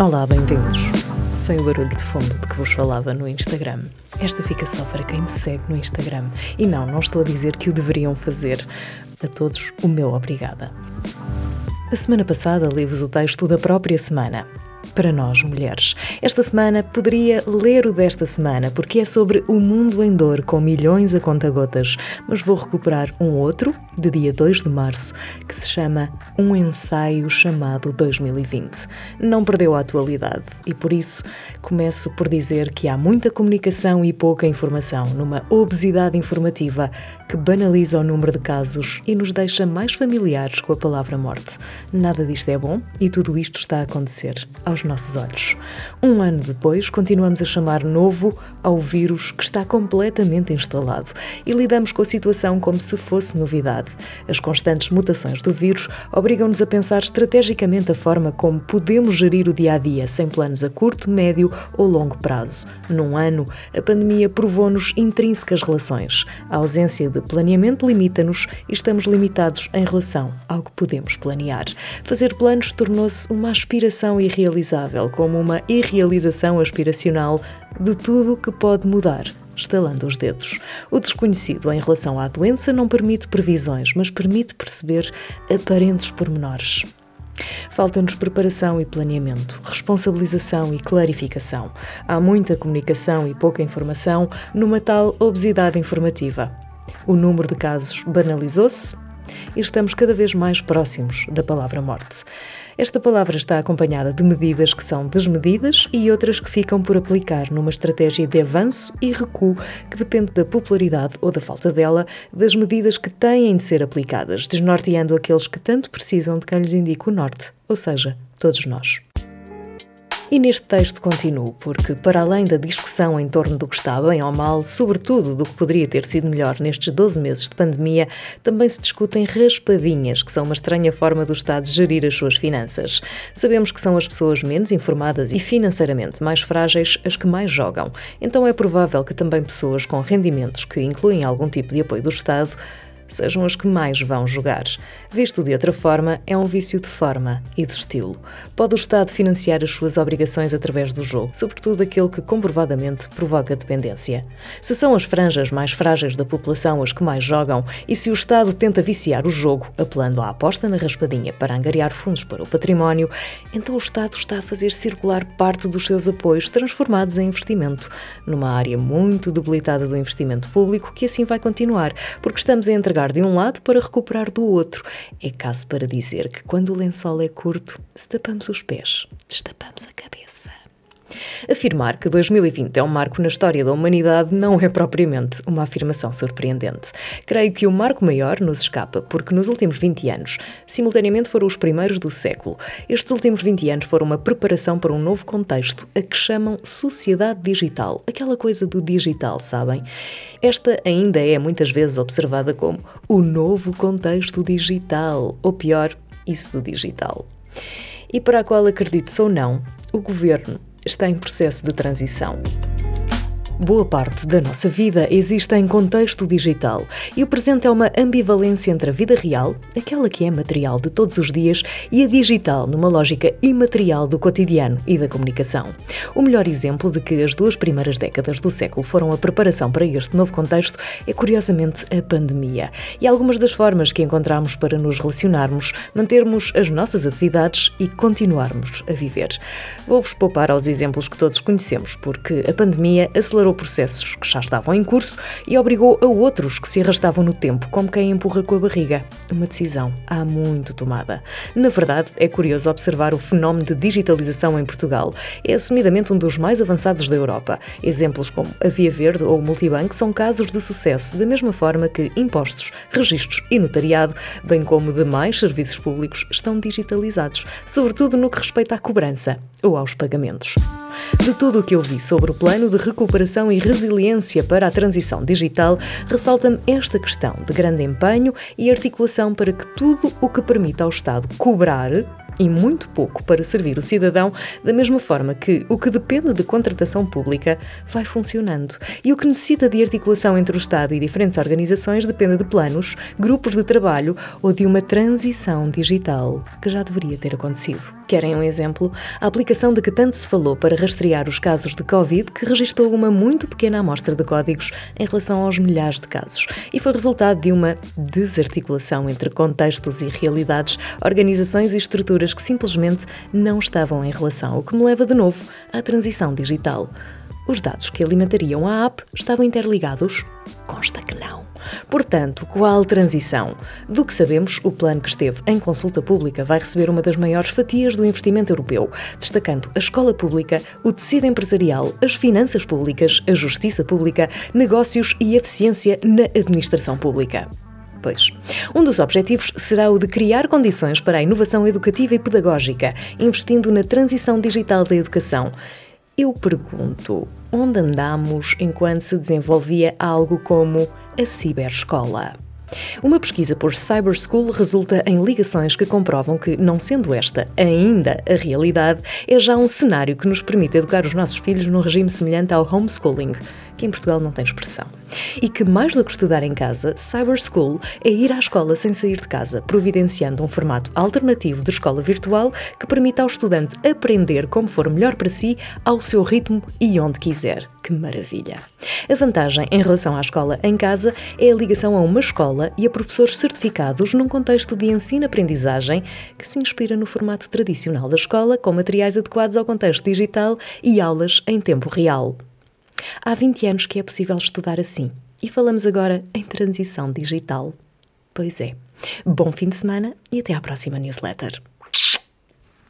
Olá, bem-vindos. Sem o barulho de fundo de que vos falava no Instagram. Esta fica só para quem me segue no Instagram. E não, não estou a dizer que o deveriam fazer. A todos, o meu obrigada. A semana passada li-vos o texto da própria semana para nós, mulheres. Esta semana poderia ler o desta semana, porque é sobre o mundo em dor com milhões a conta-gotas, mas vou recuperar um outro, de dia 2 de março, que se chama Um Ensaio Chamado 2020. Não perdeu a atualidade e por isso começo por dizer que há muita comunicação e pouca informação numa obesidade informativa que banaliza o número de casos e nos deixa mais familiares com a palavra morte. Nada disto é bom e tudo isto está a acontecer aos nossos olhos. Um ano depois, continuamos a chamar novo ao vírus que está completamente instalado e lidamos com a situação como se fosse novidade. As constantes mutações do vírus obrigam-nos a pensar estrategicamente a forma como podemos gerir o dia a dia sem planos a curto, médio ou longo prazo. Num ano, a pandemia provou-nos intrínsecas relações. A ausência de planeamento limita-nos e estamos limitados em relação ao que podemos planear. Fazer planos tornou-se uma aspiração irrealizável, como uma irrealização aspiracional de tudo que pode mudar estalando os dedos. O desconhecido em relação à doença não permite previsões, mas permite perceber aparentes pormenores. Falta-nos preparação e planeamento, responsabilização e clarificação. Há muita comunicação e pouca informação numa tal obesidade informativa. O número de casos banalizou-se e estamos cada vez mais próximos da palavra morte. Esta palavra está acompanhada de medidas que são desmedidas e outras que ficam por aplicar numa estratégia de avanço e recuo que depende da popularidade ou da falta dela das medidas que têm de ser aplicadas, desnorteando aqueles que tanto precisam de quem lhes indique o norte, ou seja, todos nós. E neste texto continuo, porque, para além da discussão em torno do que está bem ou mal, sobretudo do que poderia ter sido melhor nestes 12 meses de pandemia, também se discutem raspadinhas, que são uma estranha forma do Estado gerir as suas finanças. Sabemos que são as pessoas menos informadas e financeiramente mais frágeis as que mais jogam, então é provável que também pessoas com rendimentos que incluem algum tipo de apoio do Estado sejam as que mais vão jogar. Visto de outra forma, é um vício de forma e de estilo. Pode o Estado financiar as suas obrigações através do jogo, sobretudo aquele que comprovadamente provoca dependência. Se são as franjas mais frágeis da população as que mais jogam e se o Estado tenta viciar o jogo, apelando à aposta na raspadinha para angariar fundos para o património, então o Estado está a fazer circular parte dos seus apoios transformados em investimento, numa área muito debilitada do investimento público que assim vai continuar, porque estamos a entregar de um lado para recuperar do outro. É caso para dizer que quando o lençol é curto, se tapamos os pés, destapamos a cabeça. Afirmar que 2020 é um marco na história da humanidade não é propriamente uma afirmação surpreendente. Creio que o marco maior nos escapa, porque nos últimos 20 anos, simultaneamente foram os primeiros do século. Estes últimos 20 anos foram uma preparação para um novo contexto, a que chamam sociedade digital, aquela coisa do digital, sabem? Esta ainda é muitas vezes observada como o novo contexto digital, ou pior, isso do digital. E para a qual acredite ou não, o governo está em processo de transição. Boa parte da nossa vida existe em contexto digital e o presente é uma ambivalência entre a vida real, aquela que é material de todos os dias, e a digital, numa lógica imaterial do cotidiano e da comunicação. O melhor exemplo de que as duas primeiras décadas do século foram a preparação para este novo contexto é, curiosamente, a pandemia. E algumas das formas que encontramos para nos relacionarmos, mantermos as nossas atividades e continuarmos a viver. Vou-vos poupar aos exemplos que todos conhecemos, porque a pandemia acelerou processos que já estavam em curso e obrigou a outros que se arrastavam no tempo, como quem empurra com a barriga. Uma decisão há muito tomada. Na verdade, é curioso observar o fenómeno de digitalização em Portugal. É assumidamente um dos mais avançados da Europa. Exemplos como a Via Verde ou o Multibanco são casos de sucesso, da mesma forma que impostos, registros e notariado, bem como demais serviços públicos, estão digitalizados, sobretudo no que respeita à cobrança ou aos pagamentos. De tudo o que eu vi sobre o plano de recuperação e resiliência para a transição digital, ressalta-me esta questão de grande empenho e articulação para que tudo o que permita ao Estado cobrar e muito pouco para servir o cidadão, da mesma forma que o que depende de contratação pública vai funcionando e o que necessita de articulação entre o Estado e diferentes organizações depende de planos, grupos de trabalho ou de uma transição digital que já deveria ter acontecido. Querem um exemplo? A aplicação de que tanto se falou para rastrear os casos de Covid, que registrou uma muito pequena amostra de códigos em relação aos milhares de casos, e foi resultado de uma desarticulação entre contextos e realidades, organizações e estruturas que simplesmente não estavam em relação, o que me leva de novo à transição digital. Os dados que alimentariam a app estavam interligados? Consta que não. Portanto, qual transição? Do que sabemos, o plano que esteve em consulta pública vai receber uma das maiores fatias do investimento europeu, destacando a escola pública, o tecido empresarial, as finanças públicas, a justiça pública, negócios e eficiência na administração pública. Pois. Um dos objetivos será o de criar condições para a inovação educativa e pedagógica, investindo na transição digital da educação. Eu pergunto, onde andamos enquanto se desenvolvia algo como a ciberescola? Uma pesquisa por Cyber School resulta em ligações que comprovam que, não sendo esta ainda a realidade, é já um cenário que nos permite educar os nossos filhos num regime semelhante ao homeschooling, que em Portugal não tem expressão. E que, mais do que estudar em casa, Cyber School é ir à escola sem sair de casa, providenciando um formato alternativo de escola virtual que permita ao estudante aprender como for melhor para si, ao seu ritmo e onde quiser. Que maravilha! A vantagem em relação à escola em casa é a ligação a uma escola e a professores certificados num contexto de ensino-aprendizagem que se inspira no formato tradicional da escola, com materiais adequados ao contexto digital e aulas em tempo real. Há 20 anos que é possível estudar assim e falamos agora em transição digital. Pois é. Bom fim de semana e até à próxima newsletter.